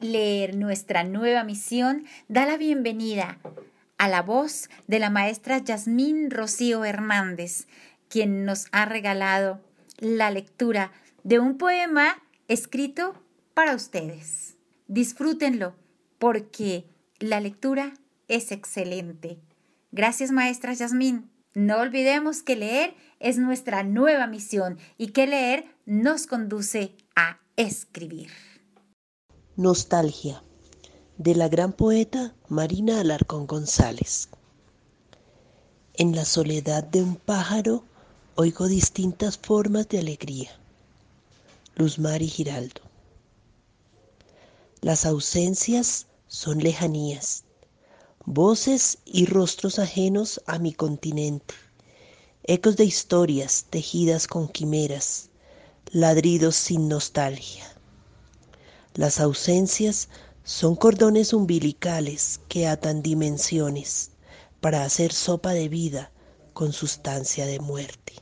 leer nuestra nueva misión da la bienvenida a la voz de la maestra Yasmín Rocío Hernández, quien nos ha regalado la lectura de un poema escrito para ustedes. Disfrútenlo porque la lectura es excelente. Gracias, maestra Yasmín. No olvidemos que leer es nuestra nueva misión y que leer nos conduce a escribir. Nostalgia de la gran poeta Marina Alarcón González. En la soledad de un pájaro oigo distintas formas de alegría. Luz Mari Giraldo. Las ausencias son lejanías, voces y rostros ajenos a mi continente, ecos de historias tejidas con quimeras, ladridos sin nostalgia. Las ausencias son cordones umbilicales que atan dimensiones para hacer sopa de vida con sustancia de muerte.